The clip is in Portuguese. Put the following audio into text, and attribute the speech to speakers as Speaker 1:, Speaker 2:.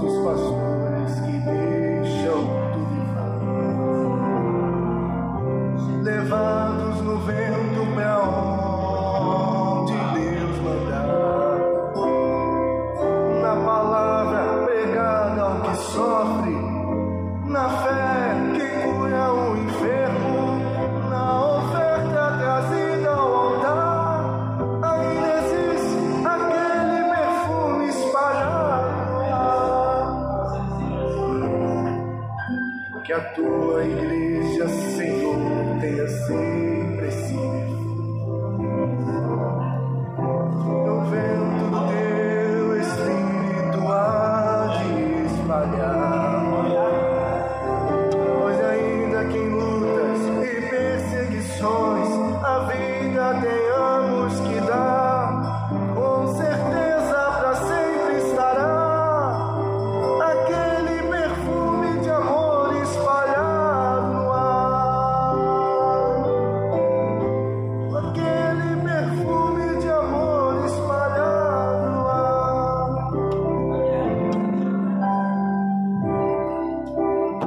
Speaker 1: dos Que a tua igreja, Senhor,